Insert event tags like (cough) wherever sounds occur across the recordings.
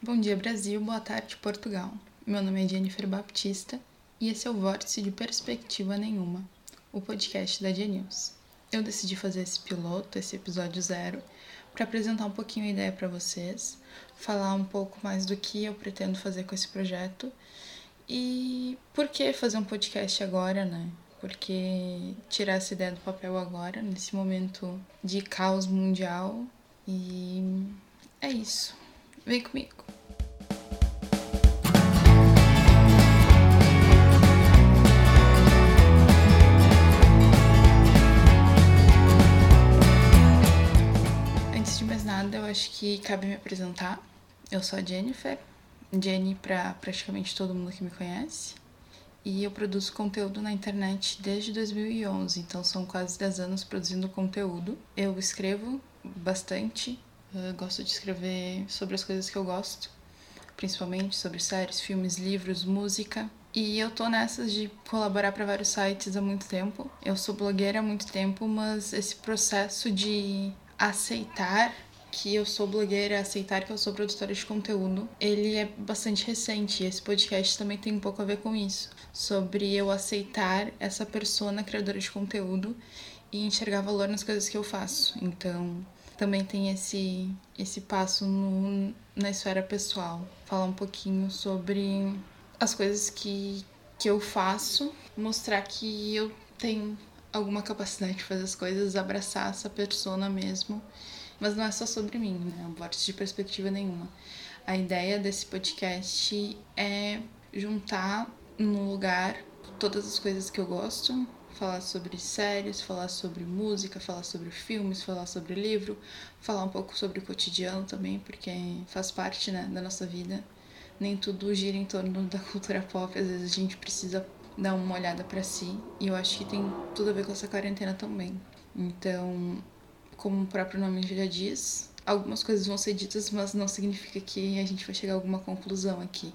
Bom dia, Brasil. Boa tarde, Portugal. Meu nome é Jennifer Baptista e esse é o Vórtice de Perspectiva Nenhuma, o podcast da News. Eu decidi fazer esse piloto, esse episódio zero, para apresentar um pouquinho a ideia para vocês, falar um pouco mais do que eu pretendo fazer com esse projeto e por que fazer um podcast agora, né? Porque tirar essa ideia do papel agora, nesse momento de caos mundial, e é isso. Vem comigo. Antes de mais nada, eu acho que cabe me apresentar. Eu sou a Jennifer, Jenny para praticamente todo mundo que me conhece. E eu produzo conteúdo na internet desde 2011, então são quase 10 anos produzindo conteúdo. Eu escrevo bastante, eu gosto de escrever sobre as coisas que eu gosto, principalmente sobre séries, filmes, livros, música. E eu tô nessas de colaborar para vários sites há muito tempo. Eu sou blogueira há muito tempo, mas esse processo de aceitar que eu sou blogueira, aceitar que eu sou produtora de conteúdo, ele é bastante recente. E esse podcast também tem um pouco a ver com isso. Sobre eu aceitar essa persona criadora de conteúdo e enxergar valor nas coisas que eu faço. Então, também tem esse, esse passo no, na esfera pessoal. Falar um pouquinho sobre as coisas que, que eu faço, mostrar que eu tenho alguma capacidade de fazer as coisas, abraçar essa persona mesmo mas não é só sobre mim, né? Não vórtice de perspectiva nenhuma. A ideia desse podcast é juntar num lugar todas as coisas que eu gosto, falar sobre séries, falar sobre música, falar sobre filmes, falar sobre livro, falar um pouco sobre o cotidiano também, porque faz parte né, da nossa vida. Nem tudo gira em torno da (laughs) cultura pop, às vezes a gente precisa dar uma olhada para si, e eu acho que tem tudo a ver com essa quarentena também. Então, como o próprio nome já diz, algumas coisas vão ser ditas, mas não significa que a gente vai chegar a alguma conclusão aqui.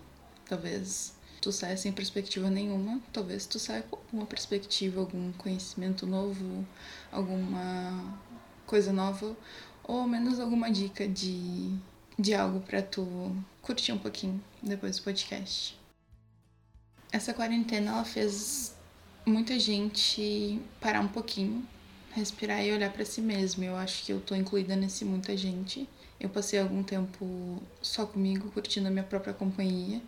Talvez tu saia sem perspectiva nenhuma, talvez tu saia com alguma perspectiva, algum conhecimento novo, alguma coisa nova, ou ao menos alguma dica de, de algo para tu curtir um pouquinho depois do podcast. Essa quarentena ela fez muita gente parar um pouquinho respirar e olhar para si mesmo. Eu acho que eu tô incluída nesse muita gente. Eu passei algum tempo só comigo, curtindo a minha própria companhia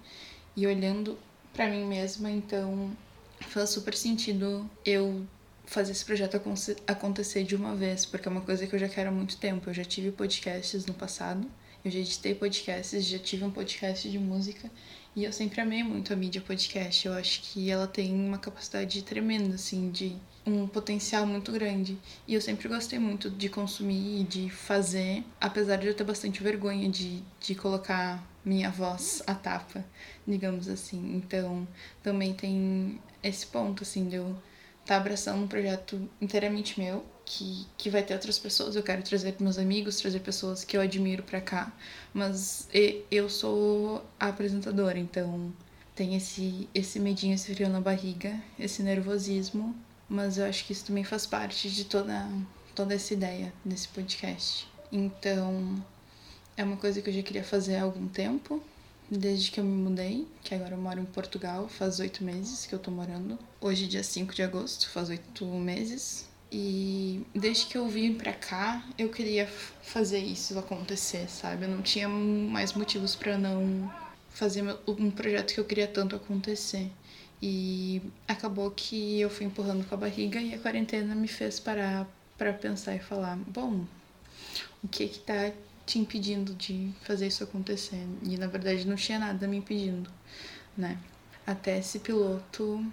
e olhando para mim mesma, então faz super sentido eu fazer esse projeto acontecer de uma vez, porque é uma coisa que eu já quero há muito tempo. Eu já tive podcasts no passado, eu já editei podcasts, já tive um podcast de música e eu sempre amei muito a mídia podcast. Eu acho que ela tem uma capacidade tremenda, assim, de um potencial muito grande. E eu sempre gostei muito de consumir e de fazer, apesar de eu ter bastante vergonha de, de colocar minha voz à tapa, digamos assim. Então, também tem esse ponto, assim, de eu estar tá abraçando um projeto inteiramente meu que, que vai ter outras pessoas. Eu quero trazer meus amigos, trazer pessoas que eu admiro pra cá. Mas eu sou a apresentadora, então tem esse, esse medinho, esse frio na barriga, esse nervosismo. Mas eu acho que isso também faz parte de toda, toda essa ideia desse podcast. Então, é uma coisa que eu já queria fazer há algum tempo, desde que eu me mudei, que agora eu moro em Portugal, faz oito meses que eu tô morando. Hoje, dia 5 de agosto, faz oito meses. E desde que eu vim pra cá, eu queria fazer isso acontecer, sabe? Eu não tinha mais motivos para não fazer um projeto que eu queria tanto acontecer. E acabou que eu fui empurrando com a barriga e a quarentena me fez parar para pensar e falar: bom, o que que tá te impedindo de fazer isso acontecer? E na verdade não tinha nada me impedindo, né? Até esse piloto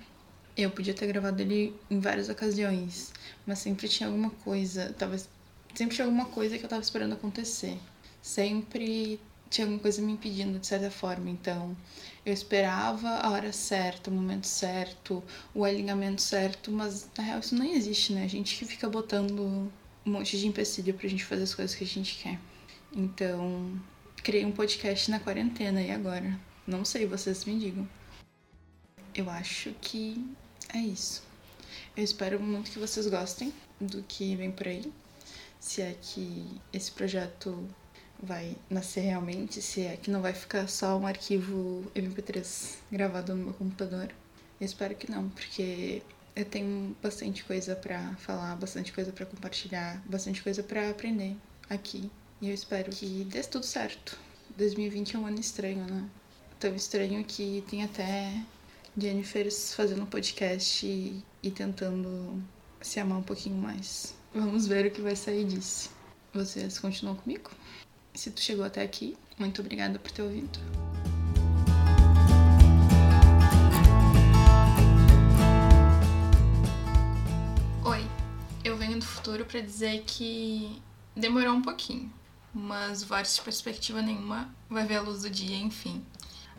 eu podia ter gravado ele em várias ocasiões, mas sempre tinha alguma coisa, talvez sempre tinha alguma coisa que eu tava esperando acontecer. Sempre tinha alguma coisa me impedindo de certa forma, então eu esperava a hora certa, o momento certo, o alinhamento certo, mas na real isso não existe, né? A gente que fica botando um monte de empecilho pra gente fazer as coisas que a gente quer. Então, criei um podcast na quarentena e agora? Não sei, vocês me digam. Eu acho que é isso. Eu espero muito que vocês gostem do que vem por aí. Se é que esse projeto vai nascer realmente, se é que não vai ficar só um arquivo MP3 gravado no meu computador. Eu espero que não, porque eu tenho bastante coisa para falar, bastante coisa para compartilhar, bastante coisa para aprender aqui. E eu espero que dê tudo certo. 2020 é um ano estranho, né? Tão estranho que tem até Jennifer fazendo podcast e, e tentando se amar um pouquinho mais. Vamos ver o que vai sair disso. Vocês continuam comigo? Se tu chegou até aqui, muito obrigada por ter ouvido. Oi, eu venho do futuro para dizer que demorou um pouquinho, mas Vórtice de perspectiva nenhuma vai ver a luz do dia, enfim.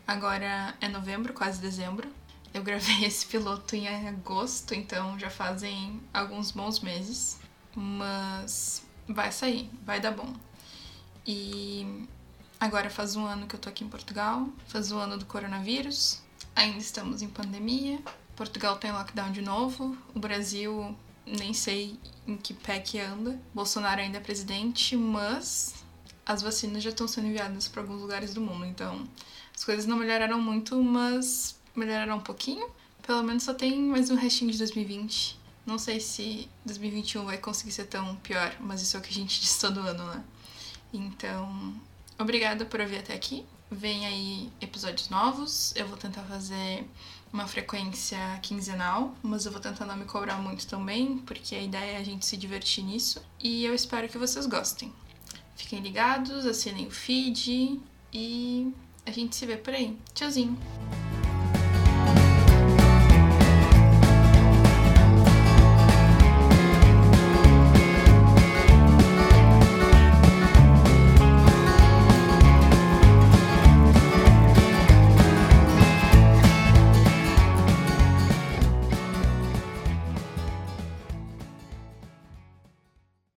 Agora é novembro, quase dezembro. Eu gravei (laughs) esse piloto em agosto, então já fazem alguns bons meses. Mas vai sair, vai dar bom. E agora faz um ano que eu tô aqui em Portugal, faz um ano do coronavírus, ainda estamos em pandemia. Portugal tem lockdown de novo, o Brasil nem sei em que pé que anda. Bolsonaro ainda é presidente, mas as vacinas já estão sendo enviadas para alguns lugares do mundo, então as coisas não melhoraram muito, mas melhoraram um pouquinho. Pelo menos só tem mais um restinho de 2020. Não sei se 2021 vai conseguir ser tão pior, mas isso é o que a gente (laughs) diz todo ano, né? Então, obrigada por ouvir até aqui. Vem aí episódios novos. Eu vou tentar fazer uma frequência quinzenal, mas eu vou tentar não me cobrar muito também, porque a ideia é a gente se divertir nisso. E eu espero que vocês gostem. Fiquem ligados, assinem o feed e a gente se vê por aí. Tchauzinho!